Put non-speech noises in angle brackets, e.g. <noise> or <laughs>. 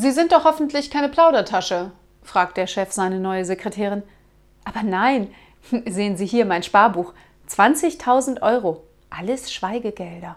Sie sind doch hoffentlich keine Plaudertasche, fragt der Chef seine neue Sekretärin. Aber nein, <laughs> sehen Sie hier mein Sparbuch. 20.000 Euro. Alles Schweigegelder.